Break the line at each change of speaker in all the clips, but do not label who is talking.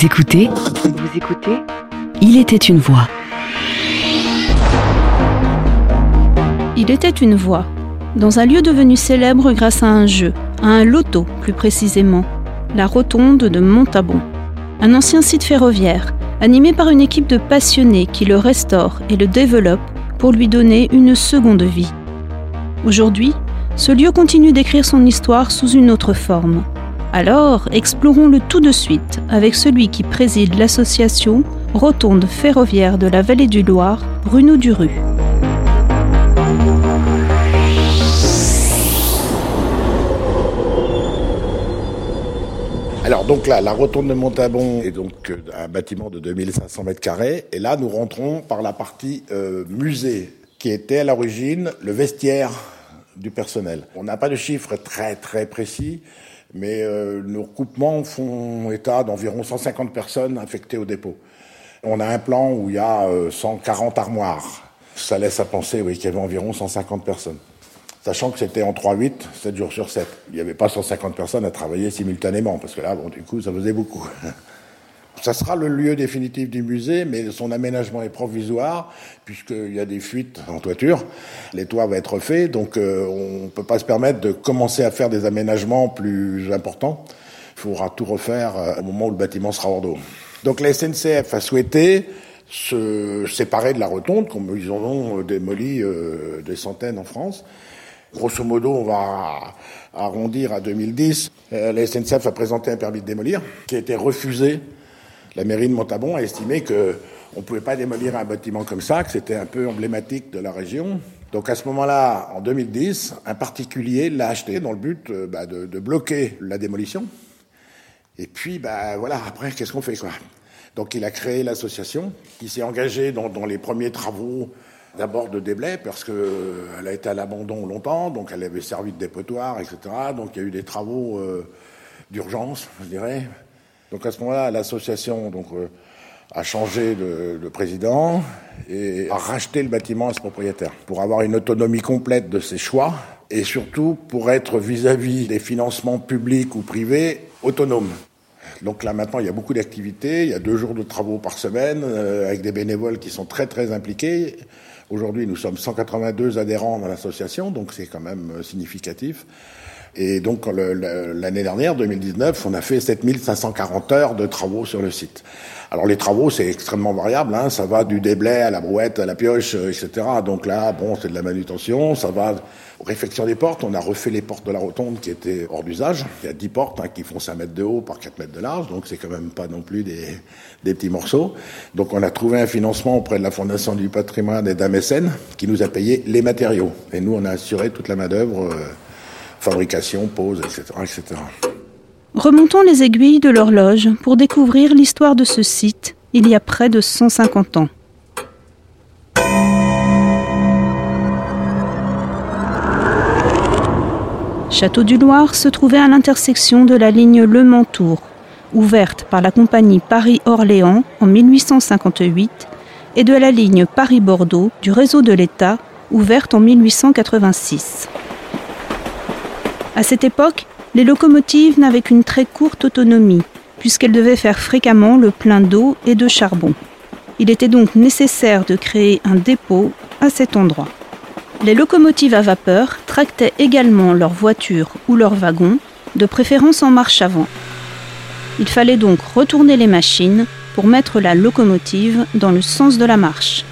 Vous écoutez Il était une voix.
Il était une voix, dans un lieu devenu célèbre grâce à un jeu, à un loto plus précisément, la rotonde de Montabon. Un ancien site ferroviaire, animé par une équipe de passionnés qui le restaure et le développe pour lui donner une seconde vie. Aujourd'hui, ce lieu continue d'écrire son histoire sous une autre forme. Alors, explorons-le tout de suite avec celui qui préside l'association Rotonde ferroviaire de la vallée du Loir, Bruno Duru.
Alors donc là, la rotonde de Montabon est donc euh, un bâtiment de 2500 mètres carrés. Et là, nous rentrons par la partie euh, musée, qui était à l'origine le vestiaire du personnel. On n'a pas de chiffres très très précis, mais euh, nos recoupements font état d'environ 150 personnes affectées au dépôt. On a un plan où il y a 140 armoires. Ça laisse à penser oui, qu'il y avait environ 150 personnes sachant que c'était en 3-8, 7 jours sur 7. Il n'y avait pas 150 personnes à travailler simultanément, parce que là, bon, du coup, ça faisait beaucoup. Ça sera le lieu définitif du musée, mais son aménagement est provisoire, puisqu'il y a des fuites en toiture. Les toits vont être faits, donc euh, on ne peut pas se permettre de commencer à faire des aménagements plus importants. Il faudra tout refaire euh, au moment où le bâtiment sera hors d'eau. Donc la SNCF a souhaité se séparer de la rotonde, comme ils en ont démoli euh, des centaines en France, Grosso modo, on va arrondir à 2010. Euh, la SNCF a présenté un permis de démolir qui a été refusé. La mairie de Montabon a estimé que on pouvait pas démolir un bâtiment comme ça, que c'était un peu emblématique de la région. Donc à ce moment-là, en 2010, un particulier l'a acheté dans le but euh, bah, de, bloquer la démolition. Et puis, bah, voilà, après, qu'est-ce qu'on fait quoi? Donc il a créé l'association qui s'est engagée dans, dans les premiers travaux D'abord de déblai, parce qu'elle euh, a été à l'abandon longtemps, donc elle avait servi de dépotoir, etc. Donc il y a eu des travaux euh, d'urgence, je dirais. Donc à ce moment-là, l'association donc, euh, a changé de, président et a racheté le bâtiment à ce propriétaire pour avoir une autonomie complète de ses choix et surtout pour être vis-à-vis des financements publics ou privés autonomes. Donc là maintenant, il y a beaucoup d'activités, il y a deux jours de travaux par semaine avec des bénévoles qui sont très très impliqués. Aujourd'hui, nous sommes 182 adhérents dans l'association, donc c'est quand même euh, significatif. Et donc l'année dernière, 2019, on a fait 7540 heures de travaux sur le site. Alors les travaux, c'est extrêmement variable. Hein. Ça va du déblai à la brouette, à la pioche, euh, etc. Donc là, bon, c'est de la manutention. Ça va aux réfections des portes. On a refait les portes de la rotonde qui étaient hors d'usage. Il y a 10 portes hein, qui font 5 mètres de haut par 4 mètres de large. Donc c'est quand même pas non plus des, petits morceaux. Donc on a trouvé un financement auprès de la Fondation du patrimoine et d'un qui nous a payé les matériaux. Et nous, on a assuré toute la main-d'œuvre, euh, fabrication, pose, etc., etc.
Remontons les aiguilles de l'horloge pour découvrir l'histoire de ce site il y a près de 150 ans. Château du Loir se trouvait à l'intersection de la ligne Le Mans-Tours, ouverte par la compagnie Paris-Orléans en 1858, et de la ligne Paris-Bordeaux du réseau de l'État, ouverte en 1886. À cette époque, les locomotives n'avaient qu'une très courte autonomie, puisqu'elles devaient faire fréquemment le plein d'eau et de charbon. Il était donc nécessaire de créer un dépôt à cet endroit. Les locomotives à vapeur tractaient également leurs voitures ou leurs wagons, de préférence en marche avant. Il fallait donc retourner les machines pour mettre la locomotive dans le sens de la marche.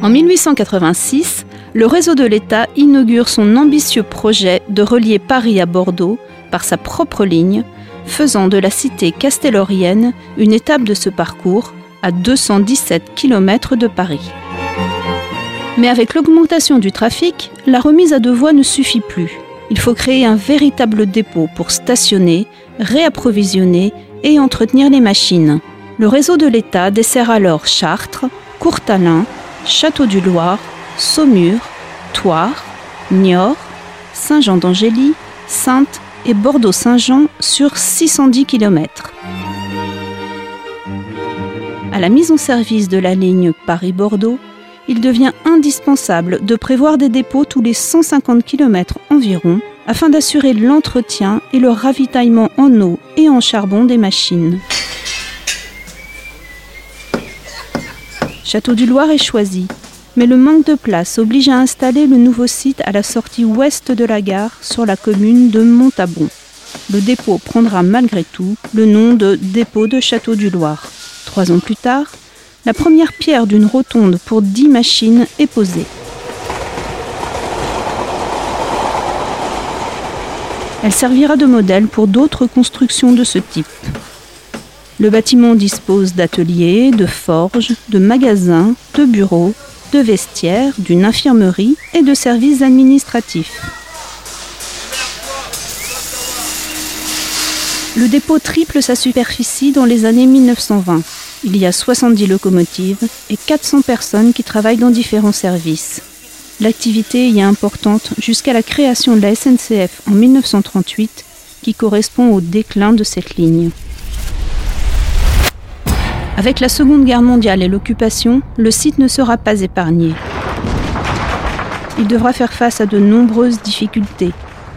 En 1886, le réseau de l'État inaugure son ambitieux projet de relier Paris à Bordeaux par sa propre ligne, faisant de la cité castellorienne une étape de ce parcours à 217 km de Paris. Mais avec l'augmentation du trafic, la remise à deux voies ne suffit plus. Il faut créer un véritable dépôt pour stationner, réapprovisionner et entretenir les machines. Le réseau de l'État dessert alors Chartres, Courtalin, Château du Loir, Saumur, Thouars, Niort, Saint-Jean d'Angély, Sainte et Bordeaux-Saint-Jean sur 610 km. À la mise en service de la ligne Paris-Bordeaux, il devient indispensable de prévoir des dépôts tous les 150 km environ afin d'assurer l'entretien et le ravitaillement en eau et en charbon des machines. Château du Loir est choisi, mais le manque de place oblige à installer le nouveau site à la sortie ouest de la gare sur la commune de Montabon. Le dépôt prendra malgré tout le nom de dépôt de Château du Loir. Trois ans plus tard, la première pierre d'une rotonde pour 10 machines est posée. Elle servira de modèle pour d'autres constructions de ce type. Le bâtiment dispose d'ateliers, de forges, de magasins, de bureaux, de vestiaires, d'une infirmerie et de services administratifs. Le dépôt triple sa superficie dans les années 1920. Il y a 70 locomotives et 400 personnes qui travaillent dans différents services. L'activité y est importante jusqu'à la création de la SNCF en 1938 qui correspond au déclin de cette ligne. Avec la Seconde Guerre mondiale et l'occupation, le site ne sera pas épargné. Il devra faire face à de nombreuses difficultés.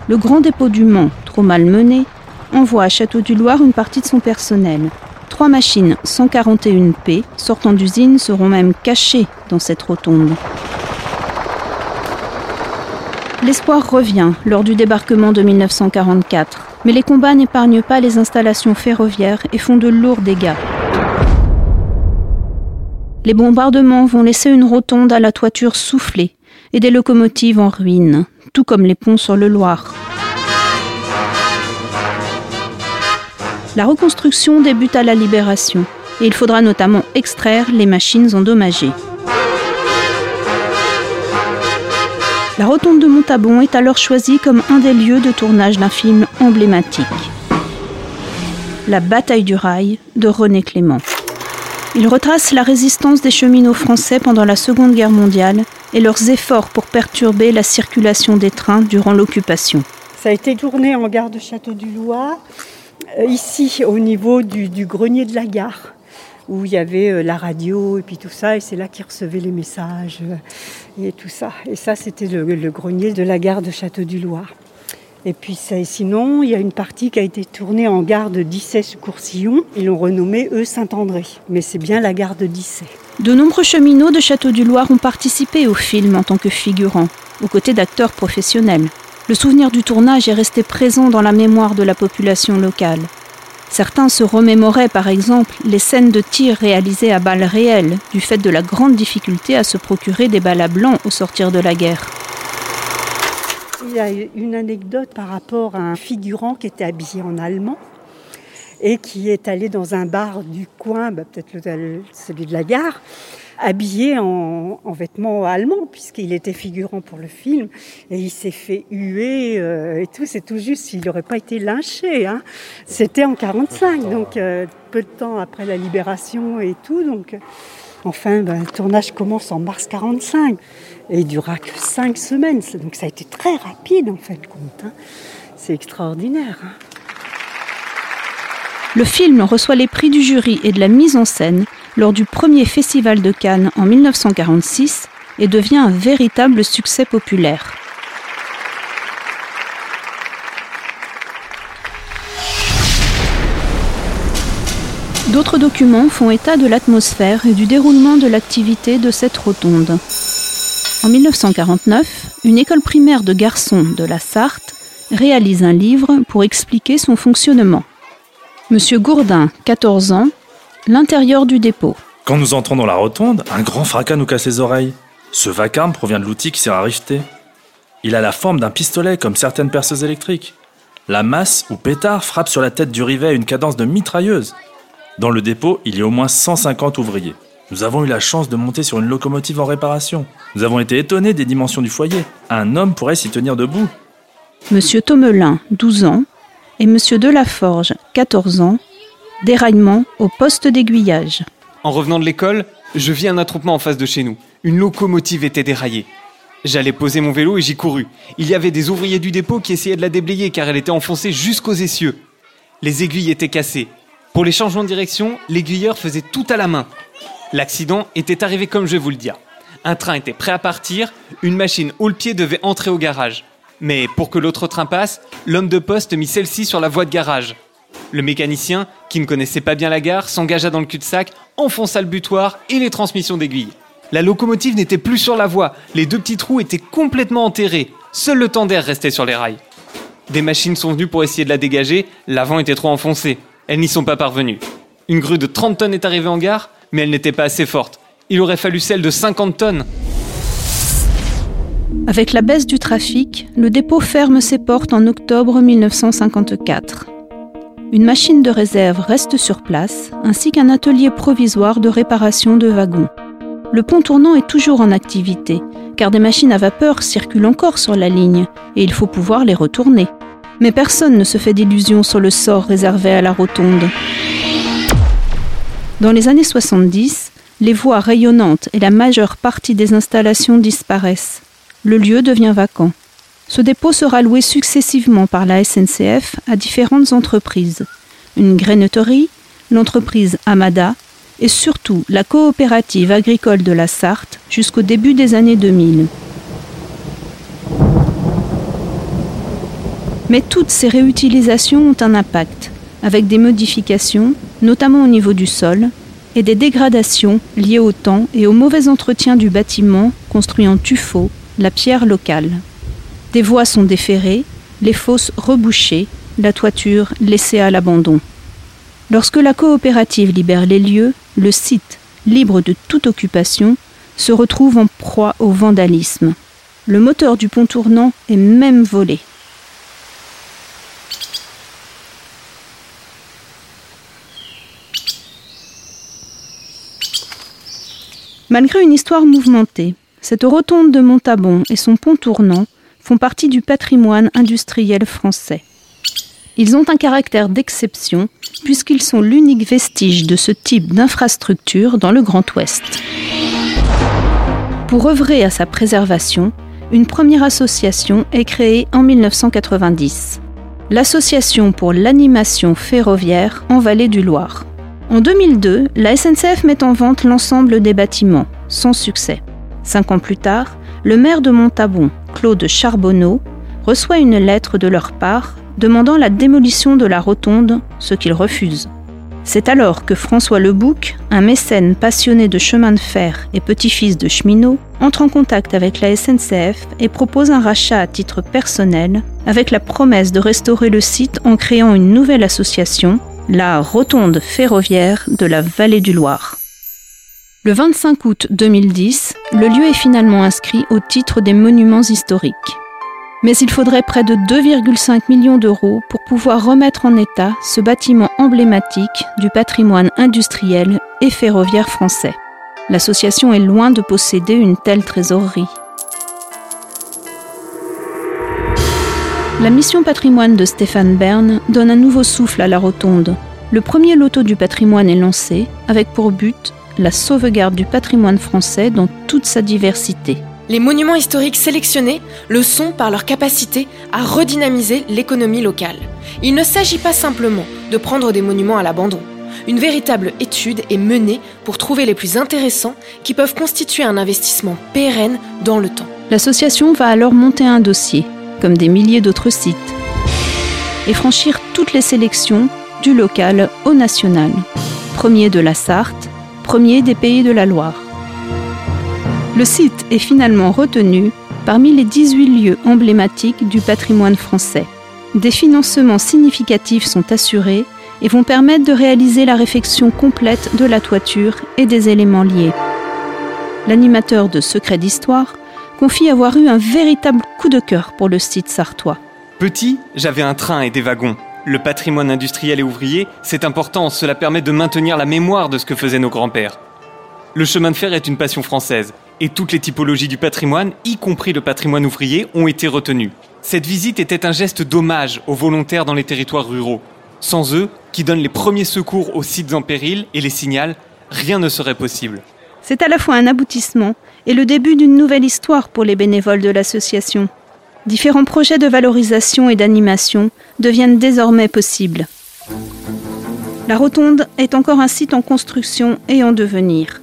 Le grand dépôt du Mans, trop mal mené, envoie à Château du Loir une partie de son personnel. Trois machines 141P sortant d'usine seront même cachées dans cette rotonde. L'espoir revient lors du débarquement de 1944, mais les combats n'épargnent pas les installations ferroviaires et font de lourds dégâts. Les bombardements vont laisser une rotonde à la toiture soufflée et des locomotives en ruine, tout comme les ponts sur le Loir. La reconstruction débute à la Libération et il faudra notamment extraire les machines endommagées. La rotonde de Montabon est alors choisie comme un des lieux de tournage d'un film emblématique. La bataille du rail de René Clément. Il retrace la résistance des cheminots français pendant la Seconde Guerre mondiale et leurs efforts pour perturber la circulation des trains durant l'occupation.
Ça a été tourné en gare de Château-du-Loir, euh, ici au niveau du, grenier de la gare, où il y avait euh, la radio et puis tout ça, et c'est là qu'ils recevaient les messages euh, et tout ça. Et ça, c'était le, le grenier de la gare de Château-du-Loir. Et puis sinon, il y a une partie qui a été tournée en gare de Dissay-sous-Courcillon. Ils l'ont renommée eux Saint-André. Mais c'est bien la gare de Dissay.
De nombreux cheminots de Château-du-Loir ont participé au film en tant que figurants, aux côtés d'acteurs professionnels. Le souvenir du tournage est resté présent dans la mémoire de la population locale. Certains se remémoraient par exemple les scènes de tir réalisées à balles réelles, du fait de la grande difficulté à se procurer des balles à blanc au sortir de la guerre.
Il y a une anecdote par rapport à un figurant qui était habillé en allemand et qui est allé dans un bar du coin, bah, peut-être celui de la gare, habillé en, vêtements allemands, puisqu'il était figurant pour le film, et il s'est fait huer euh, et tout, c'est tout juste s'il n'aurait pas été lynché. Hein. C'était en 45, donc euh, peu de temps après la libération et tout, donc enfin, ben, le tournage commence en mars 45 et il durera que cinq semaines. Donc ça a été très rapide en fait compte. Hein. C'est extraordinaire. Hein.
Le film reçoit les prix du jury et de la mise en scène lors du premier festival de Cannes en 1946 et devient un véritable succès populaire. D'autres documents font état de l'atmosphère et du déroulement de l'activité de cette rotonde. En 1949, une école primaire de garçons de la Sarthe réalise un livre pour expliquer son fonctionnement. Monsieur Gourdin, 14 ans, l'intérieur du dépôt.
Quand nous entrons dans la rotonde, un grand fracas nous casse les oreilles. Ce vacarme provient de l'outil qui sert à. Il a la forme d'un pistolet comme certaines perceuses électriques. La masse ou pétard frappe sur la tête du rivet à une cadence de mitrailleuse. Dans le dépôt, il y a au moins 150 ouvriers. Nous avons eu la chance de monter sur une locomotive en réparation. Nous avons été étonnés des dimensions du foyer. Un homme pourrait s'y tenir debout.
Monsieur Tomelin, 12 ans, et Monsieur Delaforge, 14 ans, déraillement au poste d'aiguillage.
En revenant de l'école, je vis un attroupement en face de chez nous. Une locomotive était déraillée. J'allais poser mon vélo et j'y courus. Il y avait des ouvriers du dépôt qui essayaient de la déblayer car elle était enfoncée jusqu'aux essieux. Les aiguilles étaient cassées. Pour les changements de direction, l'aiguilleur faisait tout à la main. L'accident était arrivé comme je vous le dire. Un train était prêt à partir, une machine haut le pied devait entrer au garage. Mais pour que l'autre train passe, l'homme de poste mit celle-ci sur la voie de garage. Le mécanicien, qui ne connaissait pas bien la gare, s'engagea dans le cul-de-sac, enfonça le butoir et les transmissions d'aiguille. La locomotive n'était plus sur la voie, les deux petits trous étaient complètement enterrés, seul le d'air restait sur les rails. Des machines sont venues pour essayer de la dégager, l'avant était trop enfoncé. Elles n'y sont pas parvenues. Une grue de 30 tonnes est arrivée en gare, mais elle n'était pas assez forte. Il aurait fallu celle de 50 tonnes.
Avec la baisse du trafic, le dépôt ferme ses portes en octobre 1954. Une machine de réserve reste sur place, ainsi qu'un atelier provisoire de réparation de wagons. Le pont tournant est toujours en activité, car des machines à vapeur circulent encore sur la ligne, et il faut pouvoir les retourner. Mais personne ne se fait d'illusions sur le sort réservé à la rotonde. Dans les années 70, les voies rayonnantes et la majeure partie des installations disparaissent. Le lieu devient vacant. Ce dépôt sera loué successivement par la SNCF à différentes entreprises. Une grainetterie, l'entreprise Amada et surtout la coopérative agricole de la Sarthe jusqu'au début des années 2000. Mais toutes ces réutilisations ont un impact, avec des modifications, notamment au niveau du sol, et des dégradations liées au temps et au mauvais entretien du bâtiment construit en tuffeau, la pierre locale. Des voies sont déferrées, les fosses rebouchées, la toiture laissée à l'abandon. Lorsque la coopérative libère les lieux, le site, libre de toute occupation, se retrouve en proie au vandalisme. Le moteur du pont tournant est même volé. Malgré une histoire mouvementée, cette rotonde de Montabon et son pont tournant font partie du patrimoine industriel français. Ils ont un caractère d'exception puisqu'ils sont l'unique vestige de ce type d'infrastructure dans le Grand Ouest. Pour œuvrer à sa préservation, une première association est créée en 1990, l'Association pour l'animation ferroviaire en Vallée du Loir. En 2002, la SNCF met en vente l'ensemble des bâtiments, sans succès. Cinq ans plus tard, le maire de Montabon, Claude Charbonneau, reçoit une lettre de leur part demandant la démolition de la rotonde, ce qu'il refuse. C'est alors que François Lebouc, un mécène passionné de chemin de fer et petit-fils de cheminot, entre en contact avec la SNCF et propose un rachat à titre personnel, avec la promesse de restaurer le site en créant une nouvelle association, la Rotonde ferroviaire de la Vallée du Loir. Le 25 août 2010, le lieu est finalement inscrit au titre des monuments historiques. Mais il faudrait près de 2,5 millions d'euros pour pouvoir remettre en état ce bâtiment emblématique du patrimoine industriel et ferroviaire français. L'association est loin de posséder une telle trésorerie. La mission patrimoine de Stéphane Bern donne un nouveau souffle à la rotonde. Le premier loto du patrimoine est lancé avec pour but la sauvegarde du patrimoine français dans toute sa diversité.
Les monuments historiques sélectionnés le sont par leur capacité à redynamiser l'économie locale. Il ne s'agit pas simplement de prendre des monuments à l'abandon. Une véritable étude est menée pour trouver les plus intéressants qui peuvent constituer un investissement pérenne dans le temps.
L'association va alors monter un dossier comme des milliers d'autres sites, et franchir toutes les sélections du local au national. Premier de la Sarthe, premier des pays de la Loire. Le site est finalement retenu parmi les 18 lieux emblématiques du patrimoine français. Des financements significatifs sont assurés et vont permettre de réaliser la réfection complète de la toiture et des éléments liés. L'animateur de Secrets d'Histoire confie avoir eu un véritable coup de cœur pour le site sartois.
Petit, j'avais un train et des wagons. Le patrimoine industriel et ouvrier, c'est important, cela permet de maintenir la mémoire de ce que faisaient nos grands-pères. Le chemin de fer est une passion française, et toutes les typologies du patrimoine, y compris le patrimoine ouvrier, ont été retenues. Cette visite était un geste d'hommage aux volontaires dans les territoires ruraux. Sans eux, qui donnent les premiers secours aux sites en péril et les signalent, rien ne serait possible.
C'est à la fois un aboutissement et le début d'une nouvelle histoire pour les bénévoles de l'association. Différents projets de valorisation et d'animation deviennent désormais possibles. La rotonde est encore un site en construction et en devenir.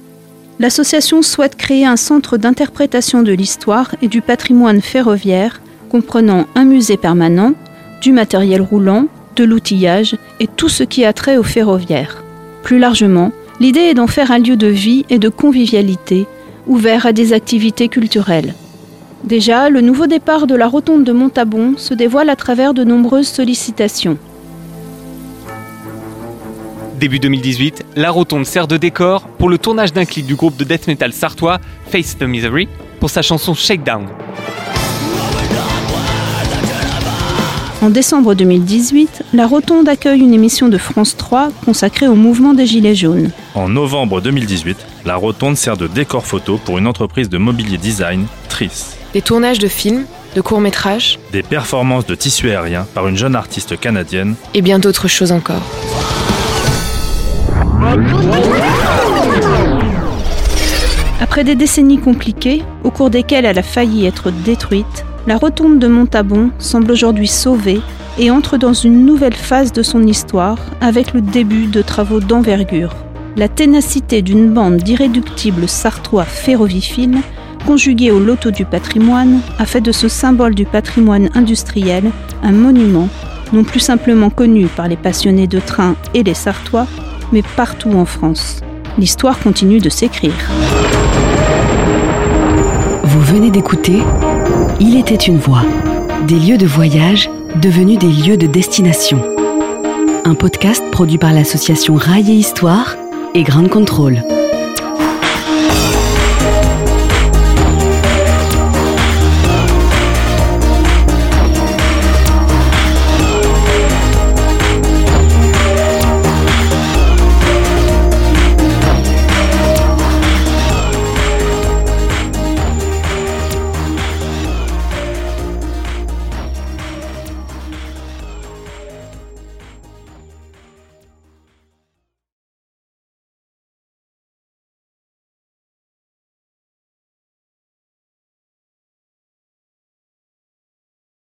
L'association souhaite créer un centre d'interprétation de l'histoire et du patrimoine ferroviaire comprenant un musée permanent, du matériel roulant, de l'outillage et tout ce qui a trait au ferroviaire. Plus largement, l'idée est d'en faire un lieu de vie et de convivialité ouvert à des activités culturelles. Déjà, le nouveau départ de la rotonde de Montabon se dévoile à travers de nombreuses sollicitations.
Début 2018, la rotonde sert de décor pour le tournage d'un clip du groupe de death metal sartois Face the Misery pour sa chanson Shakedown.
En décembre 2018, la Rotonde accueille une émission de France 3 consacrée au mouvement des Gilets jaunes.
En novembre 2018, la Rotonde sert de décor photo pour une entreprise de mobilier design, Tris.
Des tournages de films, de courts-métrages
Des performances de tissu aérien par une jeune artiste canadienne.
et bien d'autres choses encore.
Après des décennies compliquées, au cours desquelles elle a failli être détruite, la rotonde de Montabon semble aujourd'hui sauvée et entre dans une nouvelle phase de son histoire avec le début de travaux d'envergure. La ténacité d'une bande d'irréductibles sartois ferroviphiles, conjuguée au loto du patrimoine, a fait de ce symbole du patrimoine industriel un monument, non plus simplement connu par les passionnés de train et les sartois, mais partout en France. L'histoire continue de s'écrire.
Vous venez d'écouter Il était une voix. Des lieux de voyage devenus des lieux de destination. Un podcast produit par l'association Rail et Histoire et Ground Control.